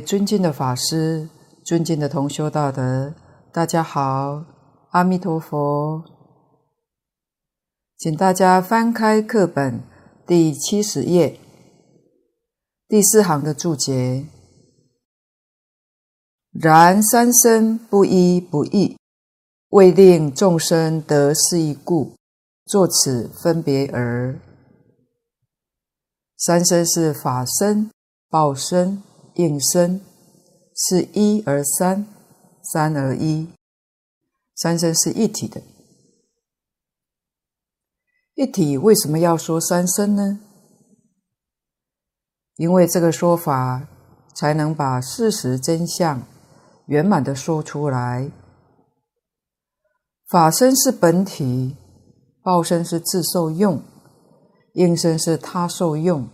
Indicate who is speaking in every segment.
Speaker 1: 尊敬的法师、尊敬的同修道德，大家好，阿弥陀佛。请大家翻开课本第七十页第四行的注解。然三身不一不异，为令众生得是义故，作此分别而。三身是法身、报身。应身是一而三，三而一，三身是一体的。一体为什么要说三身呢？因为这个说法才能把事实真相圆满的说出来。法身是本体，报身是自受用，应身是他受用，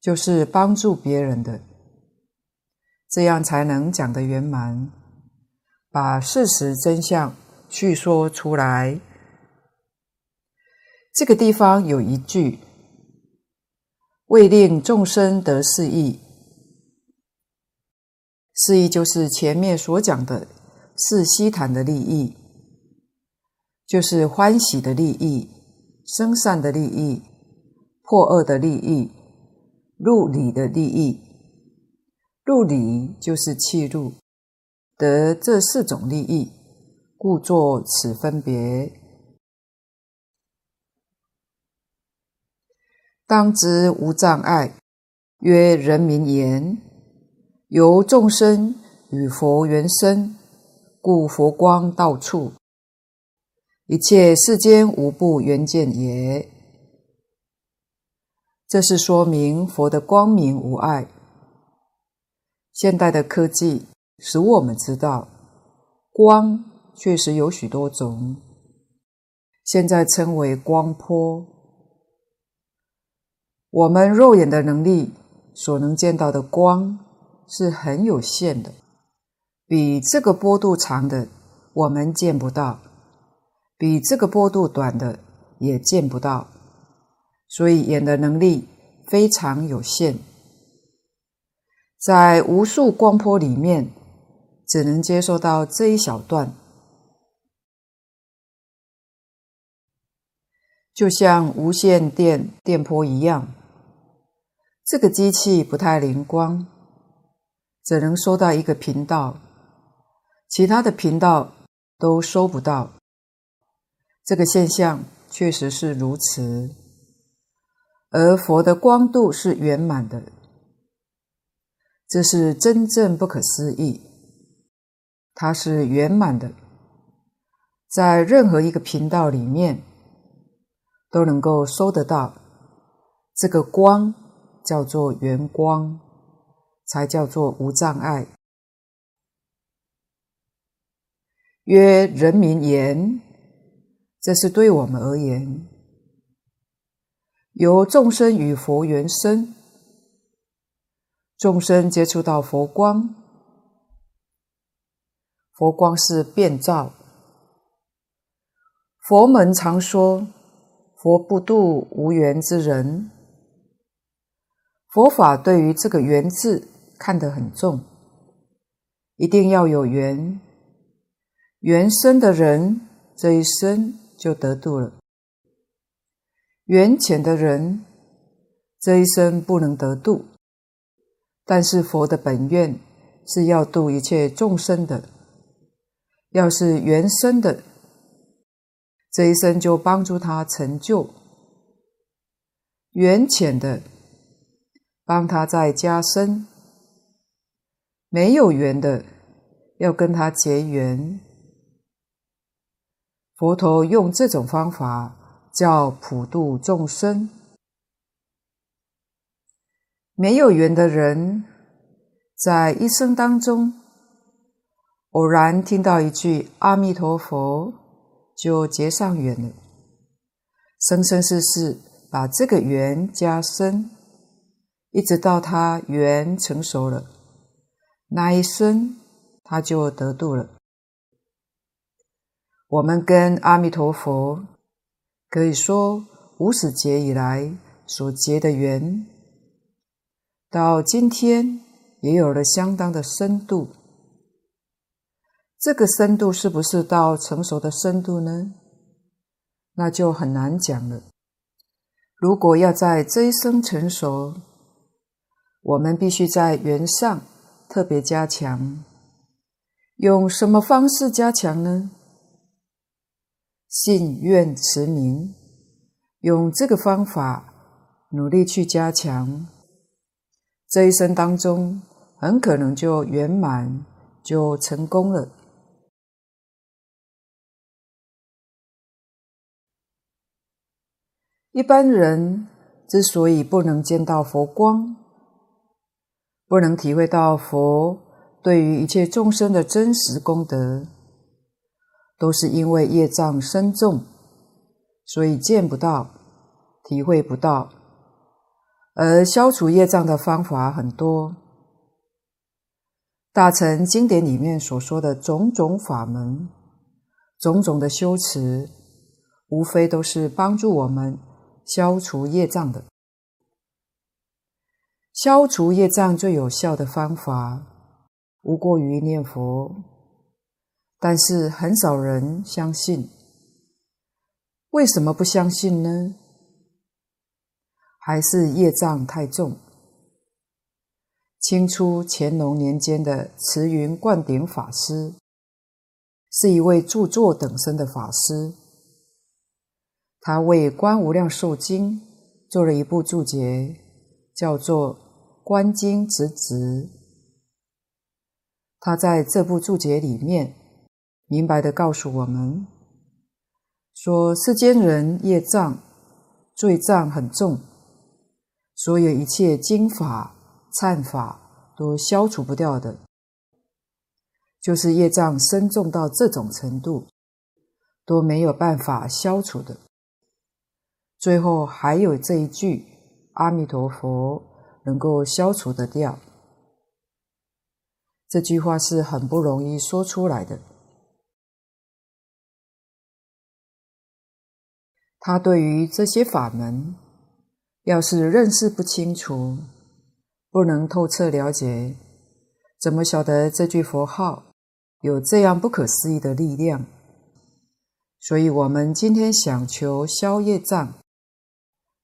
Speaker 1: 就是帮助别人的。这样才能讲得圆满，把事实真相叙说出来。这个地方有一句“为令众生得四义”，四义就是前面所讲的四悉檀的利益，就是欢喜的利益、生善的利益、破恶的利益、入理的利益。入理就是契入，得这四种利益，故作此分别。当知无障碍，曰人民言，由众生与佛缘深，故佛光到处，一切世间无不缘见也。这是说明佛的光明无碍。现代的科技使我们知道，光确实有许多种，现在称为光波。我们肉眼的能力所能见到的光是很有限的，比这个波度长的我们见不到，比这个波度短的也见不到，所以眼的能力非常有限。在无数光波里面，只能接受到这一小段，就像无线电电波一样。这个机器不太灵光，只能收到一个频道，其他的频道都收不到。这个现象确实是如此，而佛的光度是圆满的。这是真正不可思议，它是圆满的，在任何一个频道里面都能够收得到。这个光叫做圆光，才叫做无障碍。曰人民言，这是对我们而言，由众生与佛缘生。众生接触到佛光，佛光是遍照。佛门常说，佛不度无缘之人。佛法对于这个缘字看得很重，一定要有缘，缘深的人这一生就得度了；缘浅的人这一生不能得度。但是佛的本愿是要度一切众生的，要是缘深的，这一生就帮助他成就；缘浅的，帮他再加深；没有缘的，要跟他结缘。佛陀用这种方法叫普度众生。没有缘的人，在一生当中偶然听到一句“阿弥陀佛”，就结上缘了。生生世世把这个缘加深，一直到他缘成熟了，那一生他就得度了。我们跟阿弥陀佛可以说无始劫以来所结的缘。到今天也有了相当的深度。这个深度是不是到成熟的深度呢？那就很难讲了。如果要在这一生成熟，我们必须在缘上特别加强。用什么方式加强呢？信愿持名，用这个方法努力去加强，这一生当中很可能就圆满，就成功了。一般人之所以不能见到佛光，不能体会到佛对于一切众生的真实功德，都是因为业障深重，所以见不到、体会不到。而消除业障的方法很多，大乘经典里面所说的种种法门、种种的修持，无非都是帮助我们。消除业障的，消除业障最有效的方法，无过于念佛。但是很少人相信，为什么不相信呢？还是业障太重。清初乾隆年间的慈云灌顶法师，是一位著作等身的法师。他为《观无量寿经》做了一部注解，叫做《观经直执》。他在这部注解里面，明白地告诉我们，说世间人业障、罪障很重，所有一切经法、忏法都消除不掉的，就是业障深重到这种程度，都没有办法消除的。最后还有这一句“阿弥陀佛”能够消除得掉，这句话是很不容易说出来的。他对于这些法门，要是认识不清楚，不能透彻了解，怎么晓得这句佛号有这样不可思议的力量？所以，我们今天想求消业障。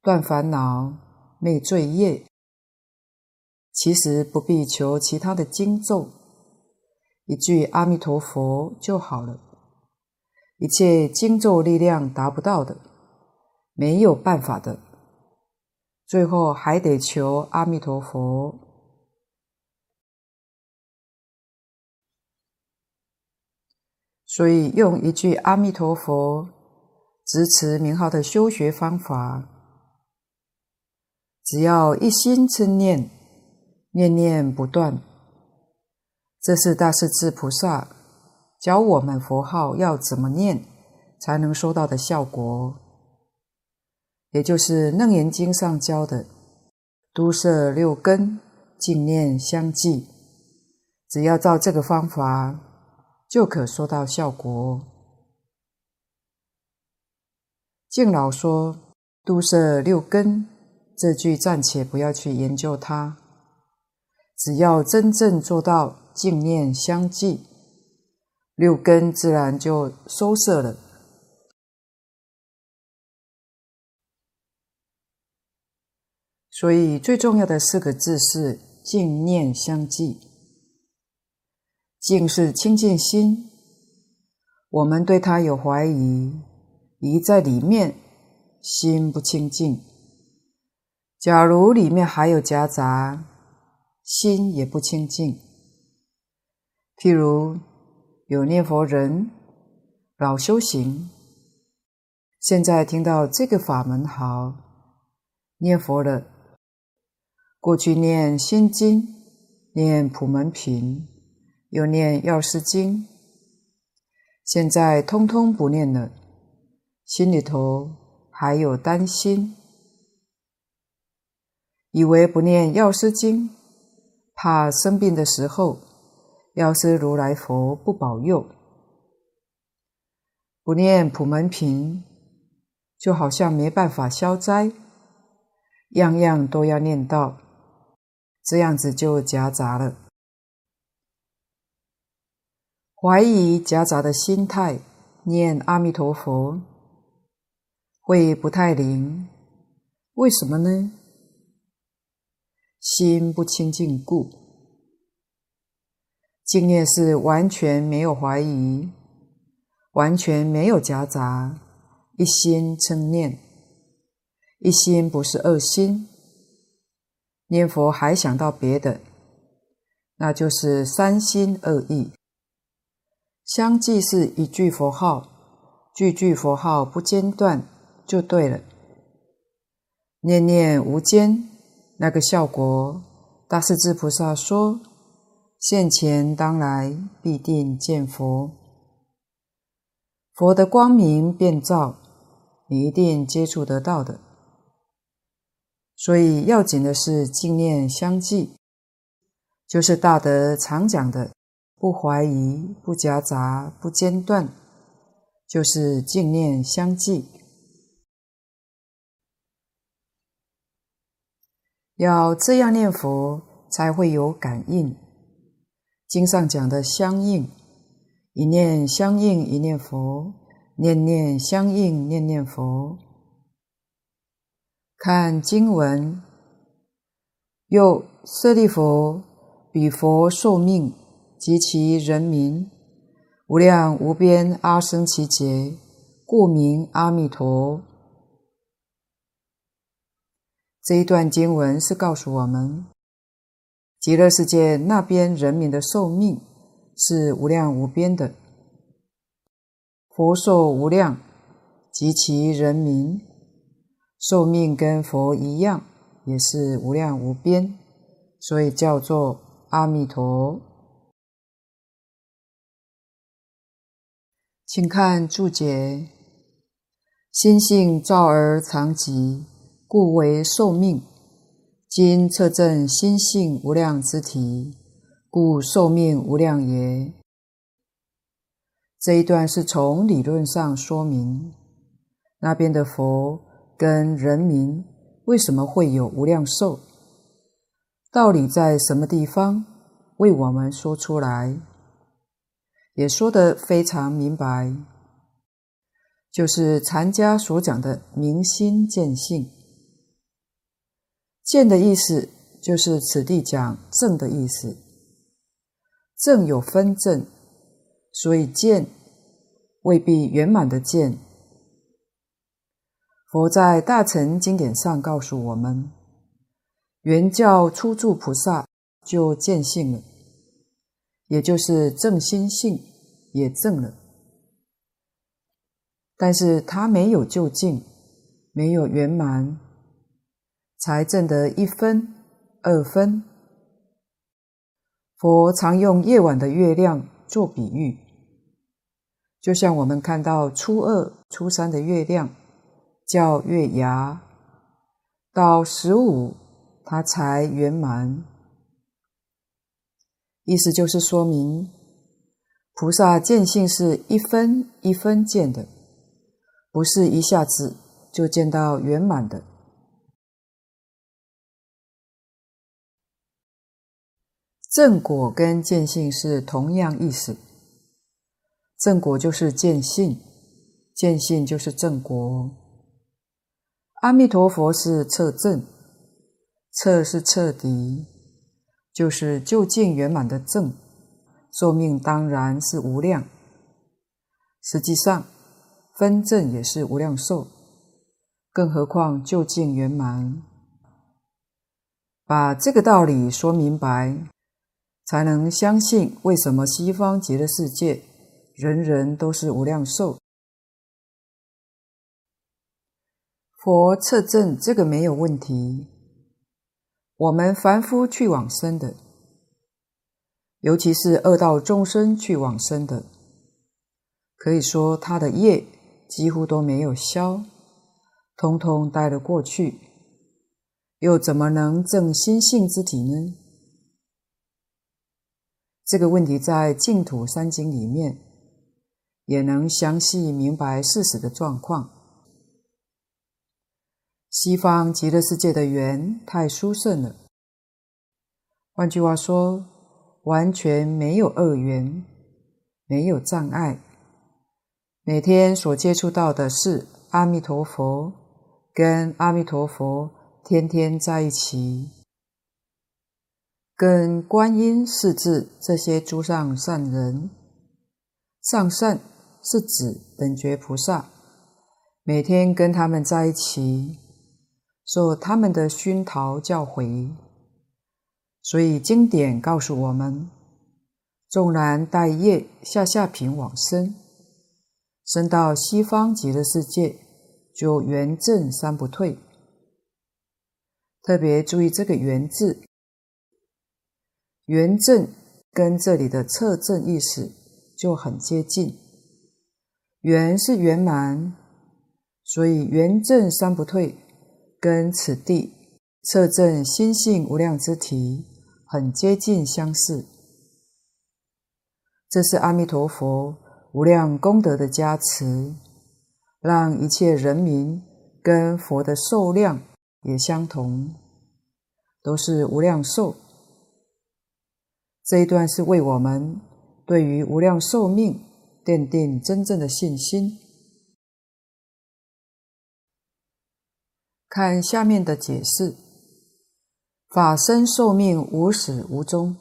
Speaker 1: 断烦恼、灭罪业，其实不必求其他的经咒，一句阿弥陀佛就好了。一切经咒力量达不到的，没有办法的，最后还得求阿弥陀佛。所以用一句阿弥陀佛，支持名号的修学方法。只要一心称念，念念不断，这是大势至菩萨教我们佛号要怎么念才能收到的效果，也就是《楞严经》上教的“都摄六根，净念相继”。只要照这个方法，就可收到效果。敬老说：“都摄六根。”这句暂且不要去研究它，只要真正做到净念相继，六根自然就收摄了。所以最重要的四个字是净念相继。净是清净心，我们对它有怀疑，疑在里面，心不清净。假如里面还有夹杂，心也不清净。譬如有念佛人老修行，现在听到这个法门好，念佛了。过去念心经，念普门品，又念药师经，现在通通不念了，心里头还有担心。以为不念药师经，怕生病的时候药师如来佛不保佑；不念普门品，就好像没办法消灾，样样都要念到，这样子就夹杂了。怀疑夹杂的心态，念阿弥陀佛会不太灵，为什么呢？心不清净故。净念是完全没有怀疑，完全没有夹杂，一心称念，一心不是二心。念佛还想到别的，那就是三心二意。相继是一句佛号，句句佛号不间断就对了。念念无间，那个效果，大势至菩萨说：“现前当来必定见佛，佛的光明遍照，你一定接触得到的。”所以要紧的是净念相继，就是大德常讲的。不怀疑，不夹杂，不间断，就是净念相继。要这样念佛，才会有感应。经上讲的相应，一念相应一念佛，念念相应念念佛。看经文，又舍利弗，彼佛寿命。及其人民，无量无边阿僧只劫，故名阿弥陀。这一段经文是告诉我们，极乐世界那边人民的寿命是无量无边的，佛寿无量，及其人民寿命跟佛一样，也是无量无边，所以叫做阿弥陀。请看注解：心性照而常寂，故为寿命。今测证心性无量之体，故寿命无量也。这一段是从理论上说明，那边的佛跟人民为什么会有无量寿，道理在什么地方，为我们说出来。也说得非常明白，就是禅家所讲的明心见性。见的意思就是此地讲正的意思。正有分正，所以见未必圆满的见。佛在大乘经典上告诉我们，原教初住菩萨就见性了。也就是正心性也正了，但是他没有究竟，没有圆满，才证得一分、二分。佛常用夜晚的月亮做比喻，就像我们看到初二、初三的月亮叫月牙，到十五它才圆满。意思就是说明，菩萨见性是一分一分见的，不是一下子就见到圆满的。正果跟见性是同样意思，正果就是见性，见性就是正果。阿弥陀佛是彻证，彻是彻底。就是究竟圆满的证，寿命当然是无量。实际上，分证也是无量寿，更何况究竟圆满。把这个道理说明白，才能相信为什么西方极乐世界人人都是无量寿。佛测证这个没有问题。我们凡夫去往生的，尤其是恶道众生去往生的，可以说他的业几乎都没有消，通通带了过去，又怎么能证心性之体呢？这个问题在净土三经里面也能详细明白事实的状况。西方极乐世界的缘太殊胜了，换句话说，完全没有恶缘，没有障碍。每天所接触到的是阿弥陀佛，跟阿弥陀佛天天在一起，跟观音、势至这些诸上善人，上善是指等觉菩萨，每天跟他们在一起，受他们的熏陶教诲。所以经典告诉我们，纵然带业下下品往生。升到西方极乐世界，就圆证三不退。特别注意这个“圆”字，“圆证”跟这里的“测证”意思就很接近。“圆”是圆满，所以圆证三不退，跟此地测证心性无量之体很接近相似。这是阿弥陀佛。无量功德的加持，让一切人民跟佛的寿量也相同，都是无量寿。这一段是为我们对于无量寿命奠定真正的信心。看下面的解释：法身寿命无始无终。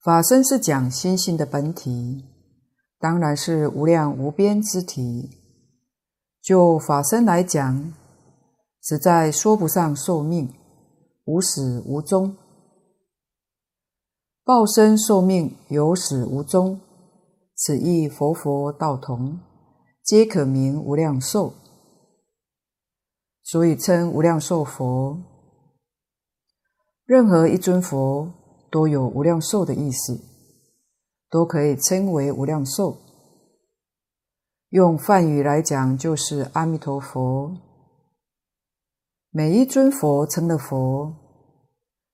Speaker 1: 法身是讲心性的本体，当然是无量无边之体。就法身来讲，实在说不上寿命，无始无终。报身寿命有始无终，此亦佛佛道同，皆可名无量寿，所以称无量寿佛。任何一尊佛。都有无量寿的意思，都可以称为无量寿。用梵语来讲，就是阿弥陀佛。每一尊佛成了佛，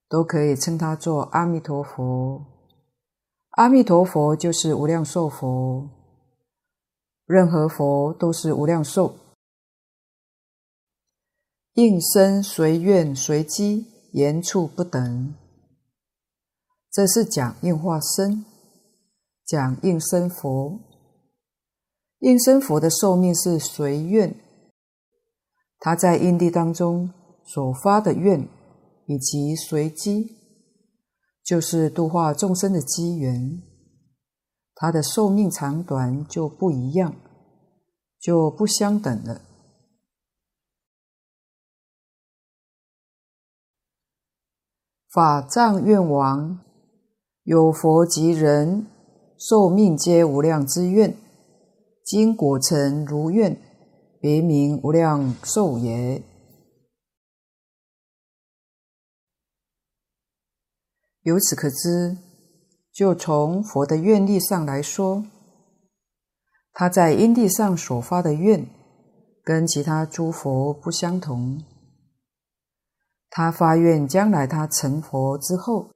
Speaker 1: 都可以称他做阿弥陀佛。阿弥陀佛就是无量寿佛，任何佛都是无量寿。应身随愿随机，言处不等。这是讲应化身，讲应身佛。应身佛的寿命是随愿，他在因地当中所发的愿，以及随机，就是度化众生的机缘，他的寿命长短就不一样，就不相等了。法藏愿王。有佛及人寿命皆无量之愿，今果成如愿，别名无量寿也。由此可知，就从佛的愿力上来说，他在因地上所发的愿，跟其他诸佛不相同。他发愿将来他成佛之后。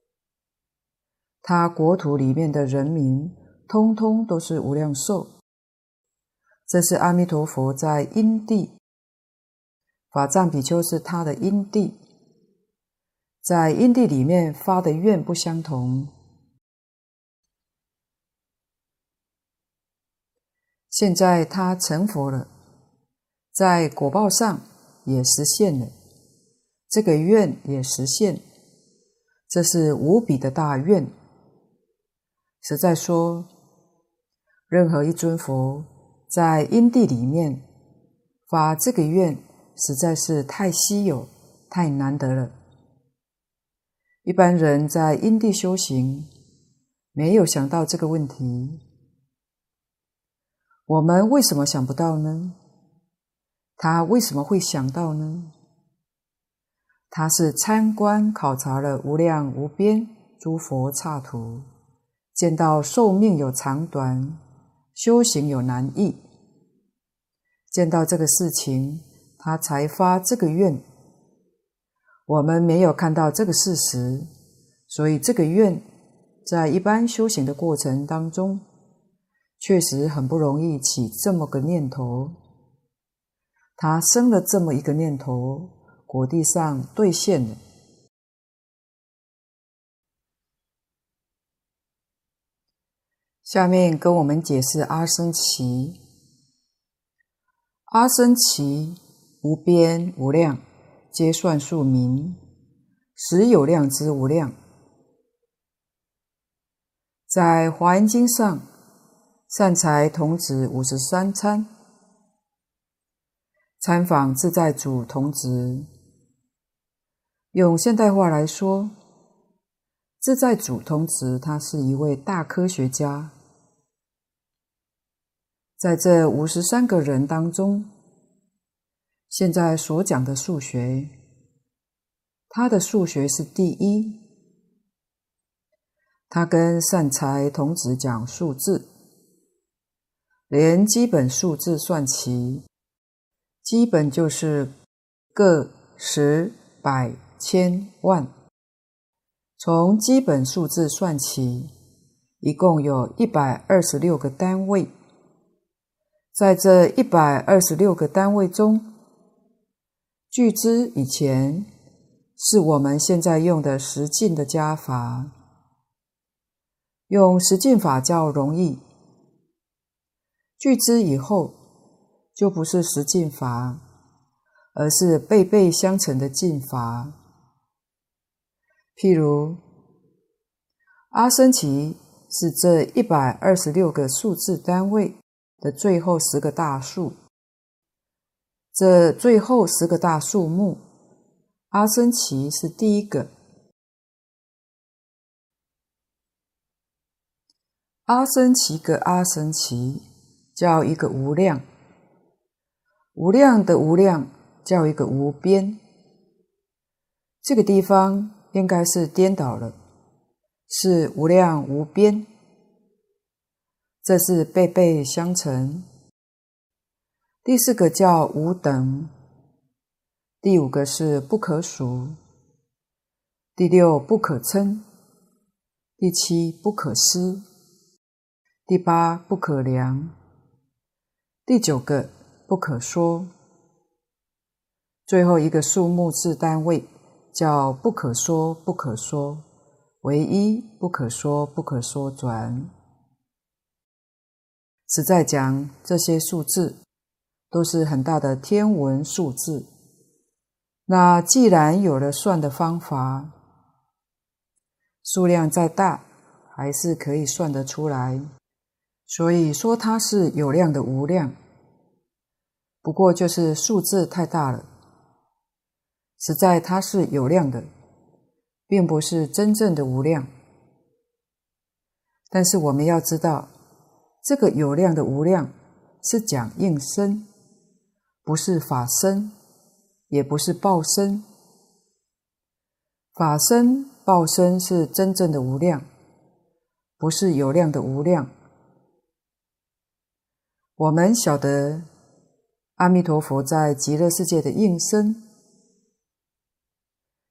Speaker 1: 他国土里面的人民，通通都是无量寿。这是阿弥陀佛在因地，法藏比丘是他的因地，在因地里面发的愿不相同。现在他成佛了，在果报上也实现了，这个愿也实现，这是无比的大愿。实在说，任何一尊佛在因地里面发这个愿，实在是太稀有、太难得了。一般人在因地修行，没有想到这个问题。我们为什么想不到呢？他为什么会想到呢？他是参观考察了无量无边诸佛刹土。见到寿命有长短，修行有难易，见到这个事情，他才发这个愿。我们没有看到这个事实，所以这个愿在一般修行的过程当中，确实很不容易起这么个念头。他生了这么一个念头，果地上兑现的。下面跟我们解释阿僧祇。阿僧祇无边无量，皆算数名，实有量之无量。在华严经上，善财童子五十三参，参访自在主童子。用现代话来说，自在主童子他是一位大科学家。在这五十三个人当中，现在所讲的数学，他的数学是第一。他跟善财童子讲数字，连基本数字算齐，基本就是个、十、百、千、万，从基本数字算起，一共有一百二十六个单位。在这一百二十六个单位中，据知以前是我们现在用的十进的加法，用十进法较容易。据知以后就不是十进法，而是倍倍相乘的进法。譬如阿僧只是这一百二十六个数字单位的最后十个大数，这最后十个大数目，阿僧只是第一个。阿僧只个阿僧只叫一个无量，无量的无量叫一个无边。这个地方应该是颠倒了，是无量无边。这是倍倍相乘。第四个叫无等，第五个是不可数，第六不可称，第七不可思，第八不可量，第九个不可说，最后一个数目字单位叫不可说不可说，唯一不可说不可说转。实在讲，这些数字都是很大的天文数字。那既然有了算的方法，数量再大，还是可以算得出来。所以说它是有量的无量，不过就是数字太大了。实在它是有量的，并不是真正的无量。但是我们要知道。这个有量的无量是讲应身，不是法身，也不是报身。法身、报身是真正的无量，不是有量的无量。我们晓得阿弥陀佛在极乐世界的应身，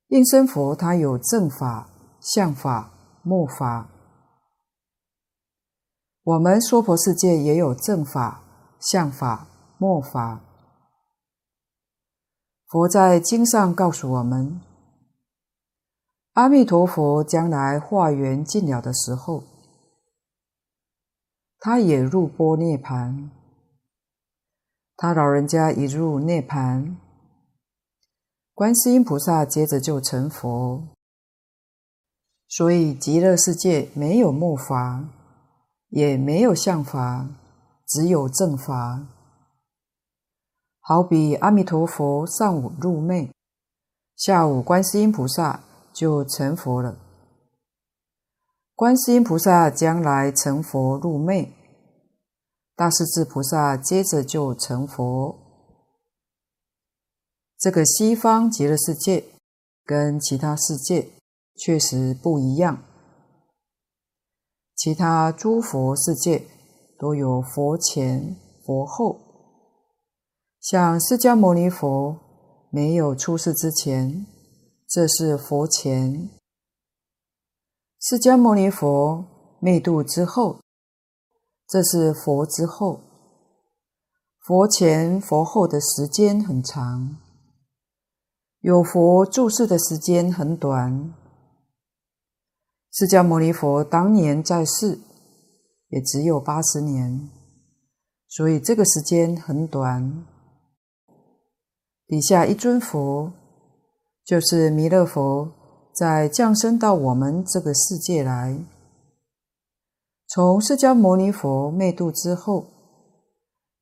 Speaker 1: 应身佛他有正法、像法、末法。我们娑婆世界也有正法、像法、末法。佛在经上告诉我们，阿弥陀佛将来化缘尽了的时候，他也入般涅槃。他老人家一入涅槃，观世音菩萨接着就成佛。所以极乐世界没有末法。也没有相法，只有正法。好比阿弥陀佛上午入昧，下午观世音菩萨就成佛了。观世音菩萨将来成佛入昧，大势至菩萨接着就成佛。这个西方极乐世界跟其他世界确实不一样。其他诸佛世界都有佛前佛后，像释迦牟尼佛没有出世之前，这是佛前；释迦牟尼佛灭度之后，这是佛之后。佛前佛后的时间很长，有佛住世的时间很短。释迦牟尼佛当年在世，也只有八十年，所以这个时间很短。底下一尊佛，就是弥勒佛，在降生到我们这个世界来。从释迦牟尼佛灭度之后，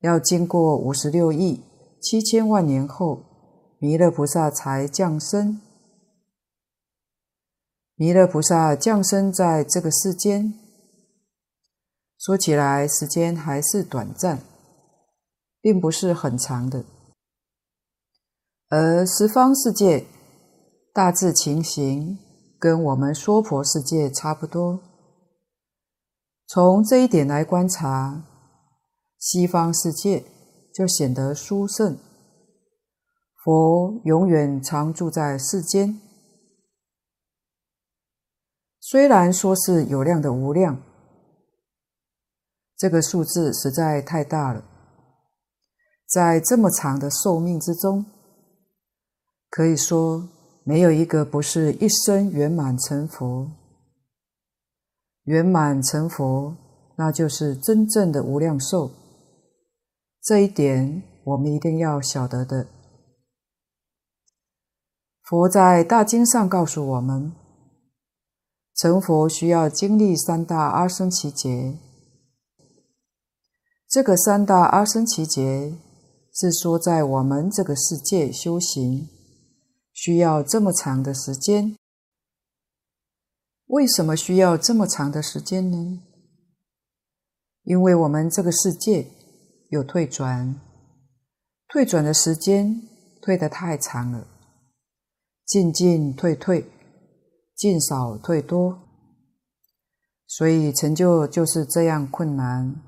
Speaker 1: 要经过五十六亿七千万年后，弥勒菩萨才降生。弥勒菩萨降生在这个世间，说起来时间还是短暂，并不是很长的。而十方世界大致情形跟我们娑婆世界差不多。从这一点来观察，西方世界就显得殊胜。佛永远常住在世间，虽然说是有量的无量，这个数字实在太大了。在这么长的寿命之中，可以说没有一个不是一生圆满成佛。圆满成佛，那就是真正的无量寿。这一点我们一定要晓得的。佛在大经上告诉我们，成佛需要经历三大阿僧祇劫。这个三大阿僧祇劫是说，在我们这个世界修行需要这么长的时间。为什么需要这么长的时间呢？因为我们这个世界有退转，退转的时间退得太长了，进进退退，进少退多，所以成就就是这样困难，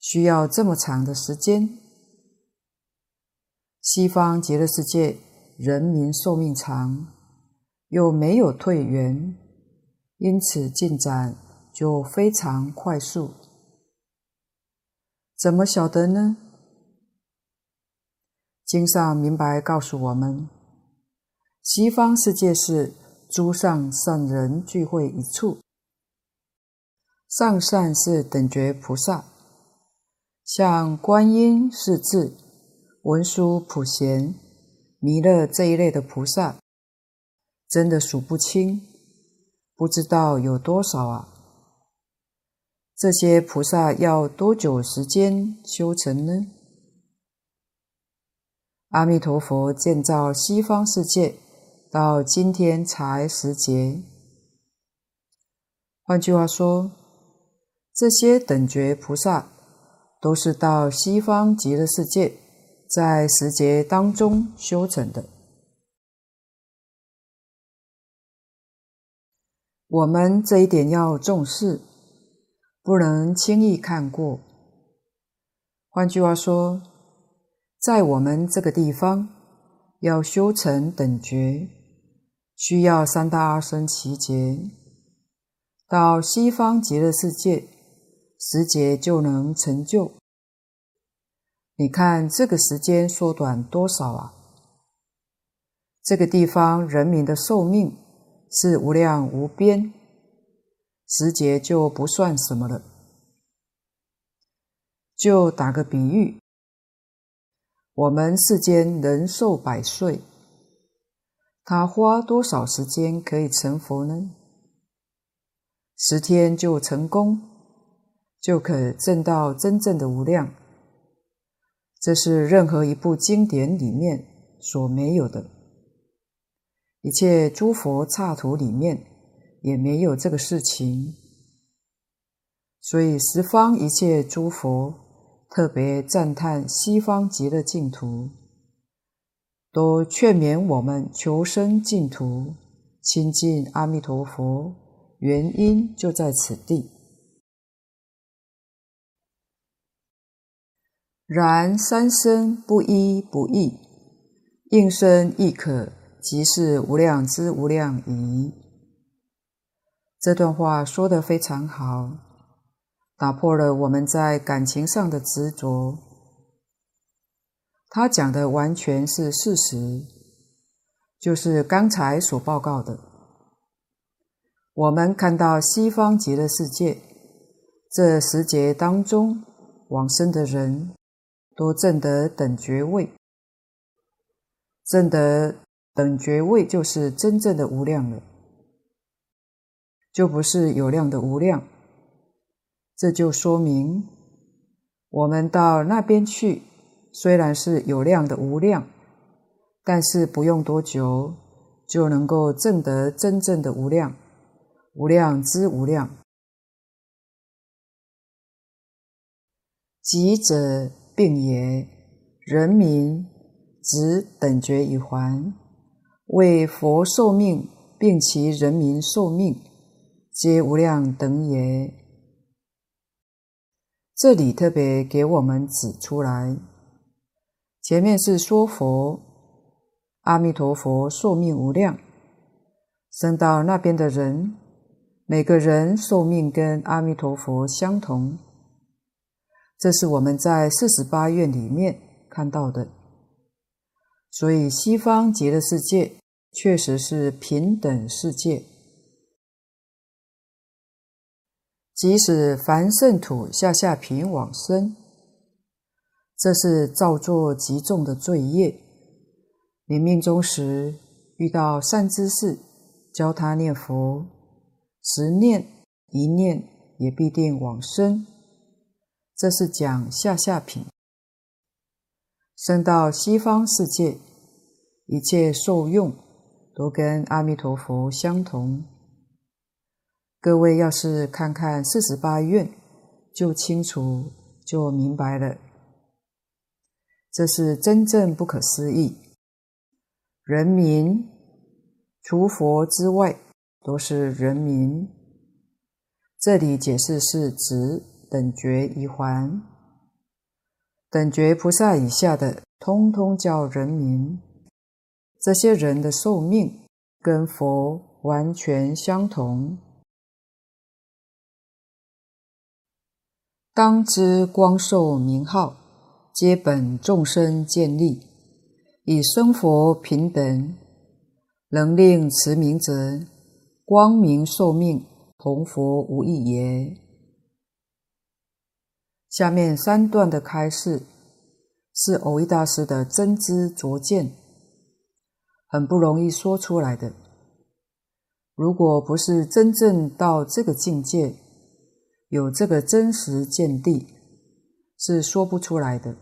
Speaker 1: 需要这么长的时间。西方极乐世界人民寿命长，又没有退缘。因此进展就非常快速。怎么晓得呢？经上明白告诉我们，西方世界是诸上善人聚会一处，上善是等觉菩萨，像观音、是至、文殊、普贤、弥勒这一类的菩萨，真的数不清。不知道有多少啊！这些菩萨要多久时间修成呢？阿弥陀佛建造西方世界，到今天才十劫。换句话说，这些等觉菩萨都是到西方极乐世界，在十劫当中修成的。我们这一点要重视，不能轻易看过。换句话说，在我们这个地方要修成等觉，需要三大阿僧只劫；到西方极乐世界，十劫就能成就。你看这个时间缩短多少啊？这个地方人民的寿命。是无量无边，十劫就不算什么了。就打个比喻，我们世间人寿百岁，他花多少时间可以成佛呢？十天就成功，就可证到真正的无量。这是任何一部经典里面所没有的。一切诸佛刹土里面也没有这个事情，所以十方一切诸佛特别赞叹西方极乐净土，都劝勉我们求生净土，亲近阿弥陀佛，原因就在此地。然三身不一不异，应身亦可。即是无量之无量矣。这段话说得非常好，打破了我们在感情上的执着。他讲的完全是事实，就是刚才所报告的。我们看到西方极乐世界，这十劫当中往生的人，都证得等觉位。证得等觉位就是真正的无量了，就不是有量的无量。这就说明，我们到那边去，虽然是有量的无量，但是不用多久，就能够证得真正的无量，无量之无量。即者病也，人民执等觉已还，为佛受命，并其人民受命，皆无量等也。这里特别给我们指出来，前面是说佛，阿弥陀佛寿命无量，生到那边的人，每个人寿命跟阿弥陀佛相同。这是我们在四十八愿里面看到的，所以西方极乐世界确实是平等世界。即使凡圣土下下品往生，这是造作极重的罪业。临命终时遇到善知识，教他念佛，十念一念也必定往生。这是讲下下品，生到西方世界，一切受用都跟阿弥陀佛相同。各位要是看看四十八愿，就清楚，就明白了。这是真正不可思议。人民除佛之外，都是人民。这里解释是指。等觉一环，等觉菩萨以下的，通通叫人民。这些人的寿命跟佛完全相同。当知光寿名号，皆本众生建立，以生佛平等，能令持名者，光明寿命同佛无异也。下面三段的开示是蕅益大师的真知灼见，很不容易说出来的。如果不是真正到这个境界，有这个真实见地，是说不出来的。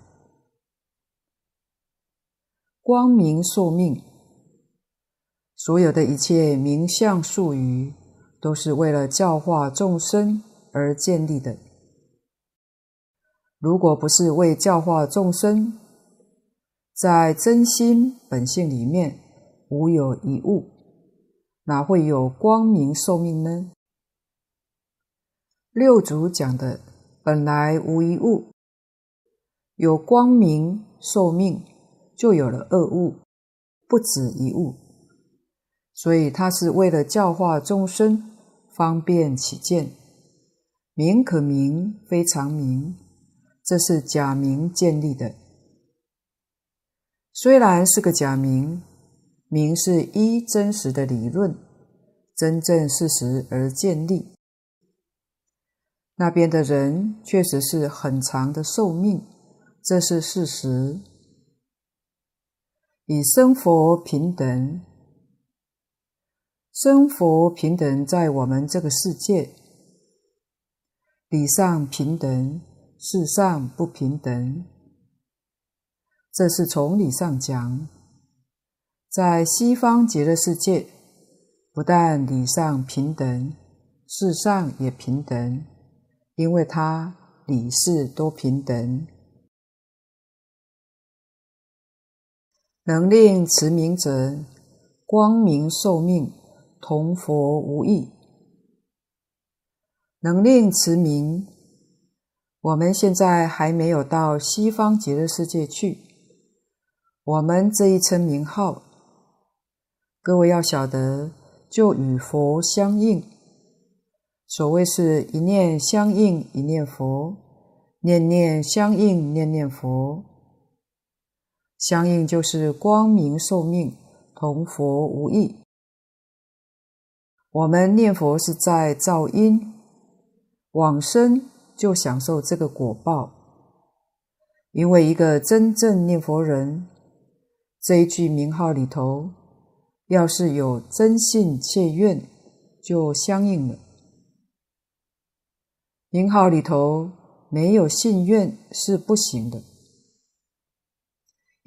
Speaker 1: 光明寿命，所有的一切名相术语，都是为了教化众生而建立的。如果不是为教化众生，在真心本性里面无有一物，哪会有光明寿命呢？六祖讲的本来无一物，有光明寿命，就有了二物，不止一物。所以他是为了教化众生，方便起见，名可名，非常名。这是假名建立的，虽然是个假名，名是依真实的理论、真正事实而建立。那边的人确实是很长的寿命，这是事实。以生佛平等，生佛平等在我们这个世界，理上平等。事上不平等，这是从理上讲。在西方极乐世界，不但理上平等，事上也平等，因为它理事都平等。能令持名者，光明寿命同佛无异。能令持名。我们现在还没有到西方极乐世界去，我们这一称名号，各位要晓得，就与佛相应。所谓是一念相应一念佛，念念相应念念佛，相应就是光明寿命同佛无异。我们念佛是在造因，往生。就享受这个果报。因为一个真正念佛人，这一句名号里头，要是有真信切愿，就相应了。名号里头没有信愿是不行的，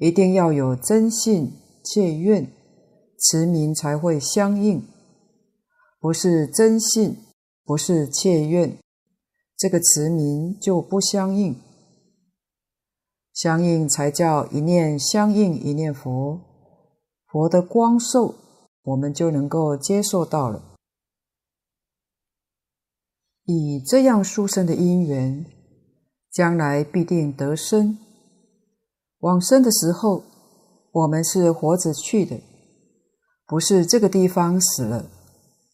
Speaker 1: 一定要有真信切愿，持名才会相应。不是真信，不是切愿，这个持名就不相应。相应才叫一念相应一念佛，佛的光受，我们就能够接受到了。以这样殊胜的因缘，将来必定得生。往生的时候，我们是活着去的，不是这个地方死了。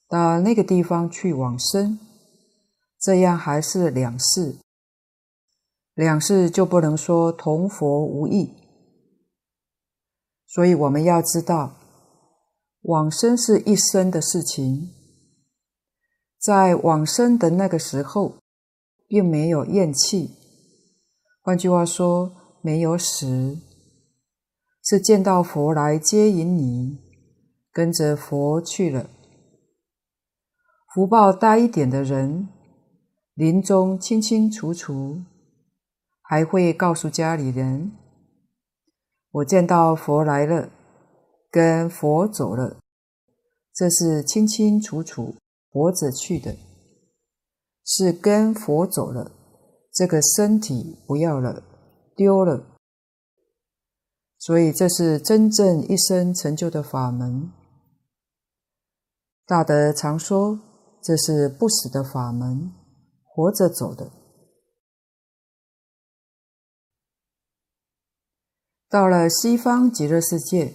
Speaker 1: 到那个地方去往生，这样还是两世，两世就不能说同佛无异。所以我们要知道，往生是一生的事情，在往生的那个时候，并没有厌弃，换句话说，没有死，是见到佛来接引你，跟着佛去了。福报大一点的人，临终清清楚楚，还会告诉家里人：“我见到佛来了，跟佛走了。”这是清清楚楚活着去的，是跟佛走了，这个身体不要了，丢了。所以这是真正一生成就的法门。大德常说。这是不死的法门，活着走的。到了西方极乐世界，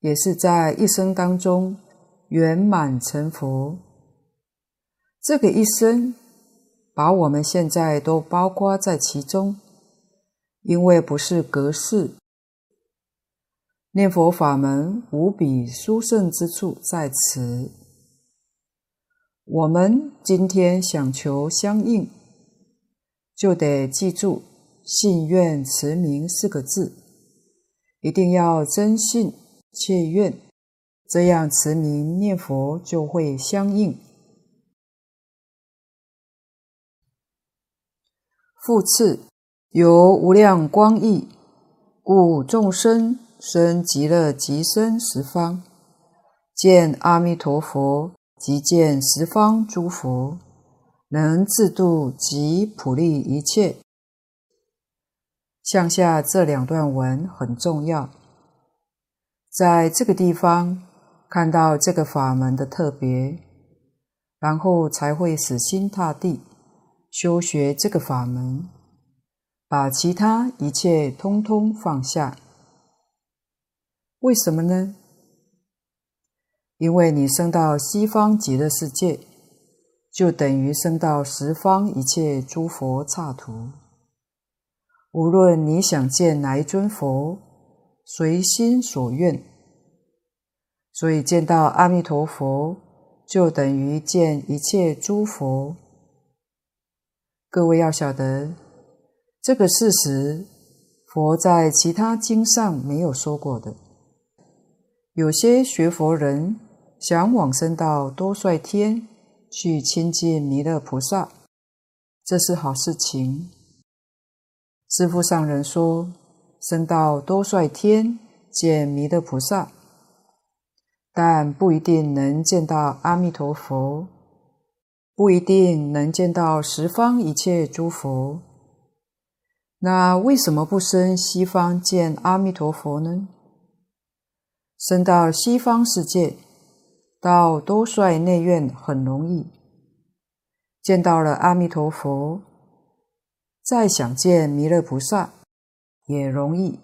Speaker 1: 也是在一生当中圆满成佛。这个一生，把我们现在都包括在其中，因为不是隔世。念佛法门无比殊胜之处在此。我们今天想求相应，就得记住“信愿持名”四个字，一定要真信切愿，这样持名念佛就会相应。复次，由无量光义，故众生生极乐极生十方，见阿弥陀佛。即见十方诸佛，能自度及普利一切。向下这两段文很重要，在这个地方看到这个法门的特别，然后才会死心塌地修学这个法门，把其他一切通通放下。为什么呢？因为你升到西方极乐世界，就等于升到十方一切诸佛刹土。无论你想见哪一尊佛，随心所愿。所以见到阿弥陀佛，就等于见一切诸佛。各位要晓得，这个事实，佛在其他经上没有说过的。有些学佛人，想往生到多帅天去亲近弥勒菩萨，这是好事情。师父上人说，生到多帅天见弥勒菩萨，但不一定能见到阿弥陀佛，不一定能见到十方一切诸佛。那为什么不生西方见阿弥陀佛呢？生到西方世界。到多帅内院很容易，见到了阿弥陀佛，再想见弥勒菩萨也容易，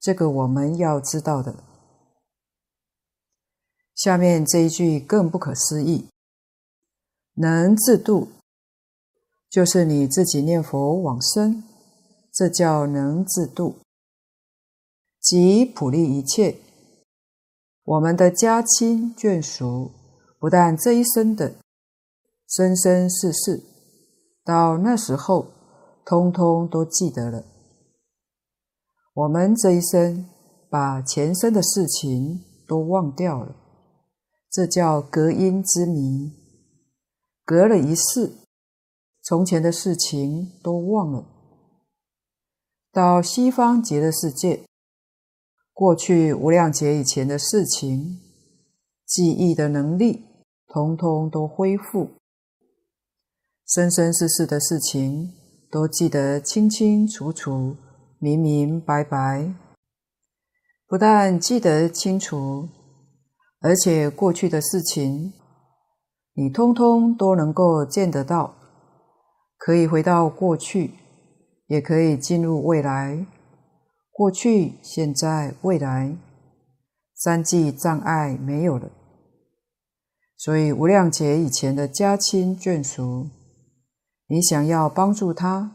Speaker 1: 这个我们要知道的。下面这一句更不可思议，能自度，就是你自己念佛往生，这叫能自度，即普利一切。我们的家亲眷属，不但这一生的生生世世，到那时候，通通都记得了。我们这一生把前生的事情都忘掉了，这叫隔阴之迷。隔了一世，从前的事情都忘了。到西方极乐世界，过去无量劫以前的事情，记忆的能力，通通都恢复。生生世世的事情，都记得清清楚楚。明明白白，不但记得清楚，而且过去的事情，你通通都能够见得到，可以回到过去，也可以进入未来。过去、现在、未来，三际障碍没有了。所以无量劫以前的家亲眷属，你想要帮助他，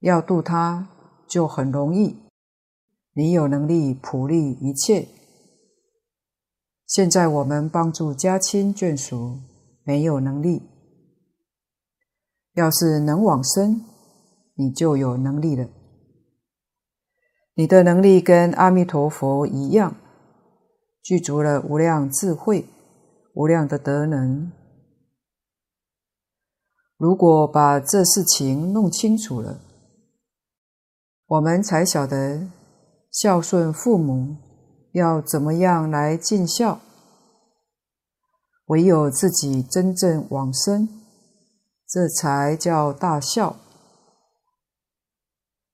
Speaker 1: 要度他。就很容易，你有能力普利一切。现在我们帮助家亲眷属没有能力，要是能往生，你就有能力了。你的能力跟阿弥陀佛一样，具足了无量智慧、无量的德能。如果把这事情弄清楚了，我们才晓得孝顺父母要怎么样来尽孝。唯有自己真正往生，这才叫大孝。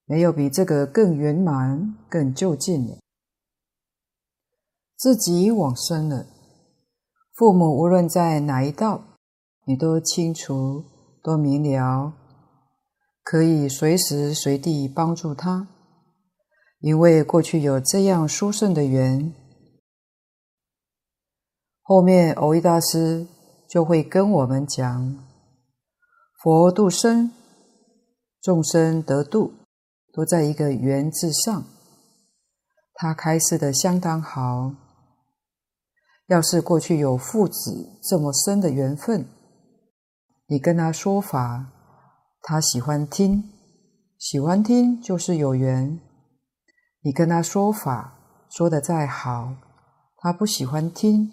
Speaker 1: 没有比这个更圆满、更就近了。自己往生了，父母无论在哪一道，你都清楚、都明了。可以随时随地帮助他，因为过去有这样殊胜的缘。后面蕅益大师就会跟我们讲：佛度生，众生得度，都在一个缘字上。他开示的相当好。要是过去有父子这么深的缘分，你跟他说法。他喜欢听，喜欢听就是有缘。你跟他说法说得再好，他不喜欢听，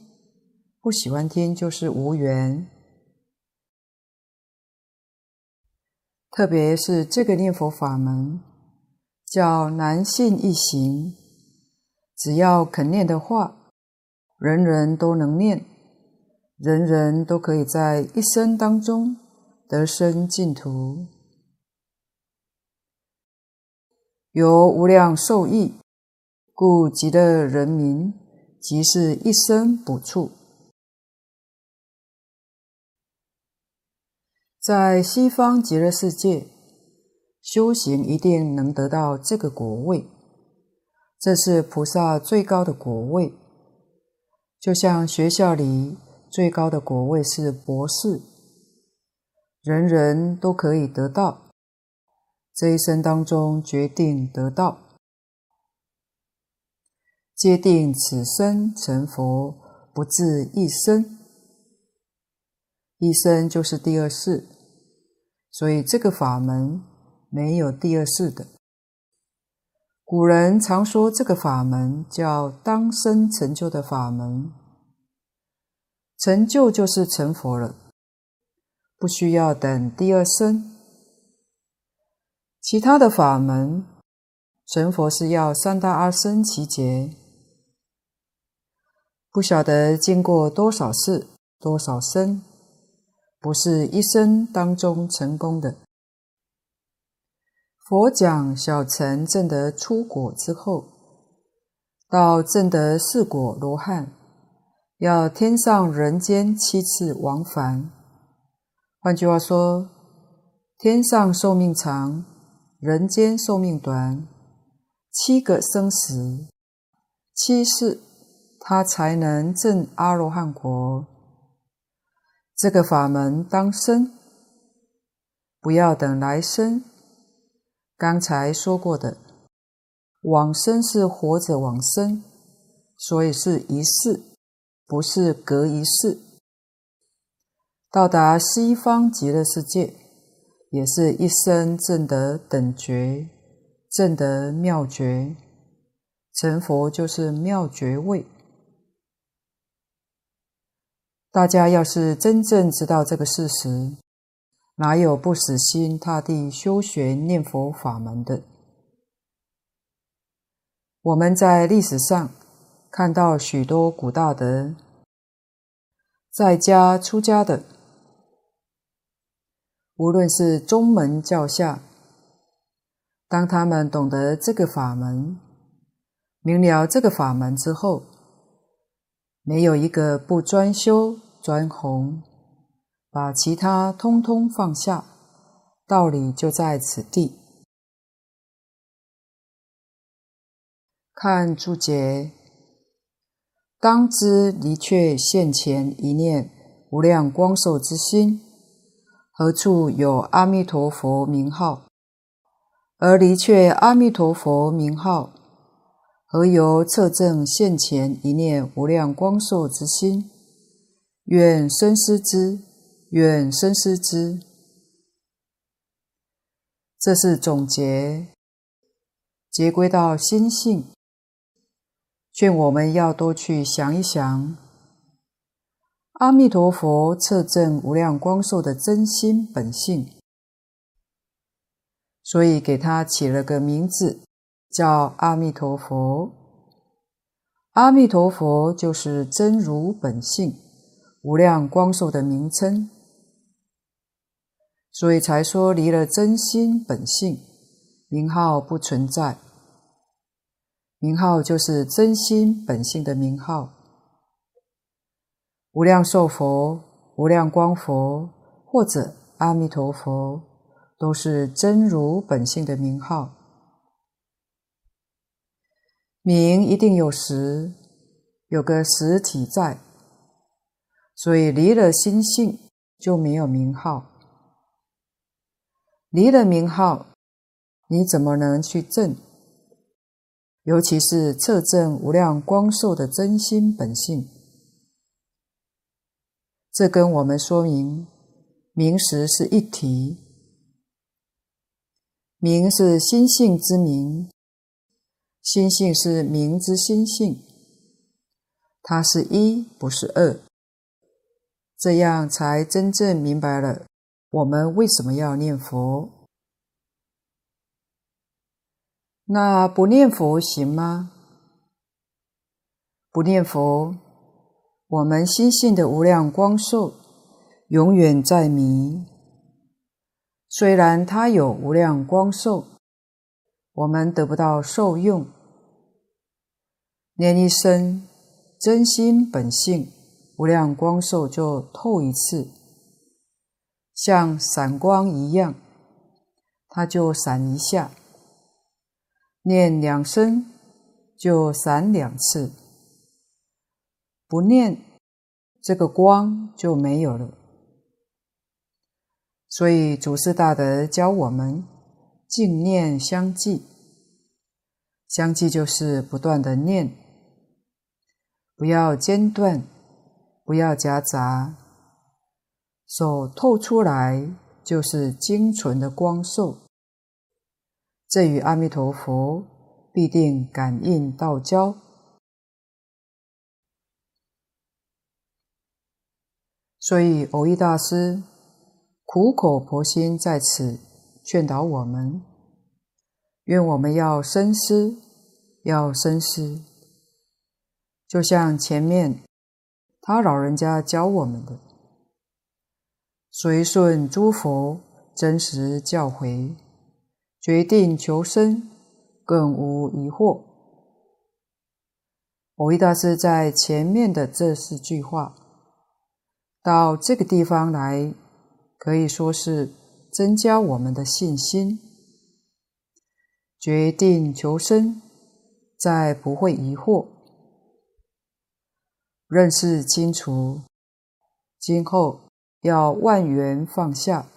Speaker 1: 不喜欢听就是无缘。特别是这个念佛法门，叫难信一行，只要肯念的话，人人都能念，人人都可以在一生当中。得生净土，由无量受益，故极乐人民即是一生补处。在西方极乐世界修行，一定能得到这个果位，这是菩萨最高的果位。就像学校里最高的果位是博士。人人都可以得到，这一生当中决定得到，皆定此生成佛，不至一生。一生就是第二世，所以这个法门没有第二世的。古人常说这个法门叫当生成就的法门，成就就是成佛了。不需要等第二生，其他的法门成佛是要三大阿僧祇劫，不晓得经过多少世多少生，不是一生当中成功的。佛讲小乘证得初果之后，到证得四果罗汉，要天上人间七次往返。换句话说，天上寿命长，人间寿命短，七个生死，七世，他才能证阿罗汉果。这个法门当生，不要等来生。刚才说过的，往生是活着往生，所以是一世，不是隔一世。到达西方极乐世界，也是一生证得等觉，证得妙觉。成佛就是妙觉位。大家要是真正知道这个事实，哪有不死心塌地修学念佛法门的？我们在历史上看到许多古大德，在家出家的，无论是宗门教下，当他们懂得这个法门，明了这个法门之后，没有一个不专修专弘，把其他通通放下，道理就在此地。看注解，当知离却现前一念无量光寿之心，何处有阿弥陀佛名号？而离却阿弥陀佛名号，何由测证现前一念无量光寿之心？愿深思之，愿深思之。这是总结，结归到心性。劝我们要多去想一想，阿弥陀佛测证无量光寿的真心本性，所以给他起了个名字，叫阿弥陀佛。阿弥陀佛就是真如本性，无量光寿的名称，所以才说离了真心本性，名号不存在。名号就是真心本性的名号，无量寿佛、无量光佛或者阿弥陀佛，都是真如本性的名号。名一定有实，有个实体在，所以离了心性就没有名号。离了名号，你怎么能去证？尤其是测证无量光寿的真心本性，这跟我们说明名实是一体。名是心性之名，心性是名之心性，它是一，不是二，这样才真正明白了我们为什么要念佛。那不念佛行吗？不念佛，我们心性的无量光寿永远在迷。虽然它有无量光寿，我们得不到受用。念一声真心本性无量光寿就透一次，像闪光一样，它就闪一下。念两声就闪两次，不念这个光就没有了。所以祖师大德教我们静念相继，相继就是不断的念，不要间断，不要夹杂，手透出来就是精纯的光寿。这与阿弥陀佛必定感应道交，所以蕅益大师苦口婆心在此劝导我们：愿我们要深思，要深思。就像前面他老人家教我们的，随顺诸佛真实教诲。决定求生，更无疑惑。蕅益大师在前面的这四句话，到这个地方来，可以说是增加我们的信心。决定求生，再不会疑惑，认识清楚，今后要万缘放下，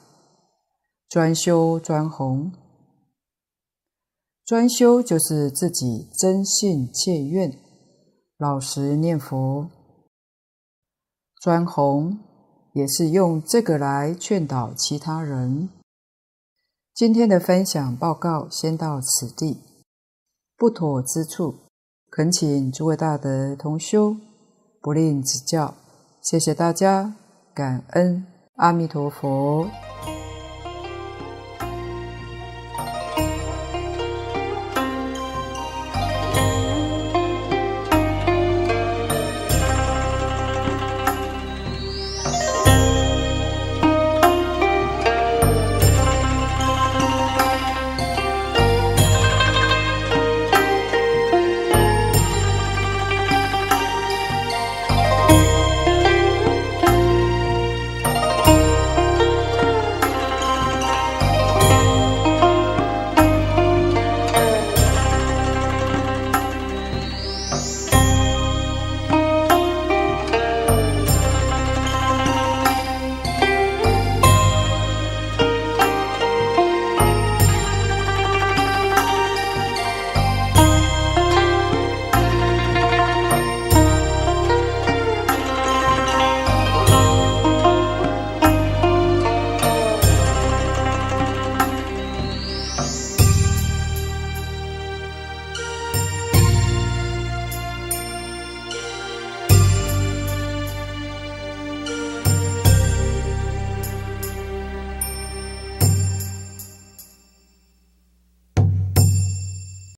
Speaker 1: 专修专弘。专修就是自己真信切愿，老实念佛；专弘也是用这个来劝导其他人。今天的分享报告先到此地，不妥之处，恳请诸位大德同修不吝指教。谢谢大家，感恩阿弥陀佛。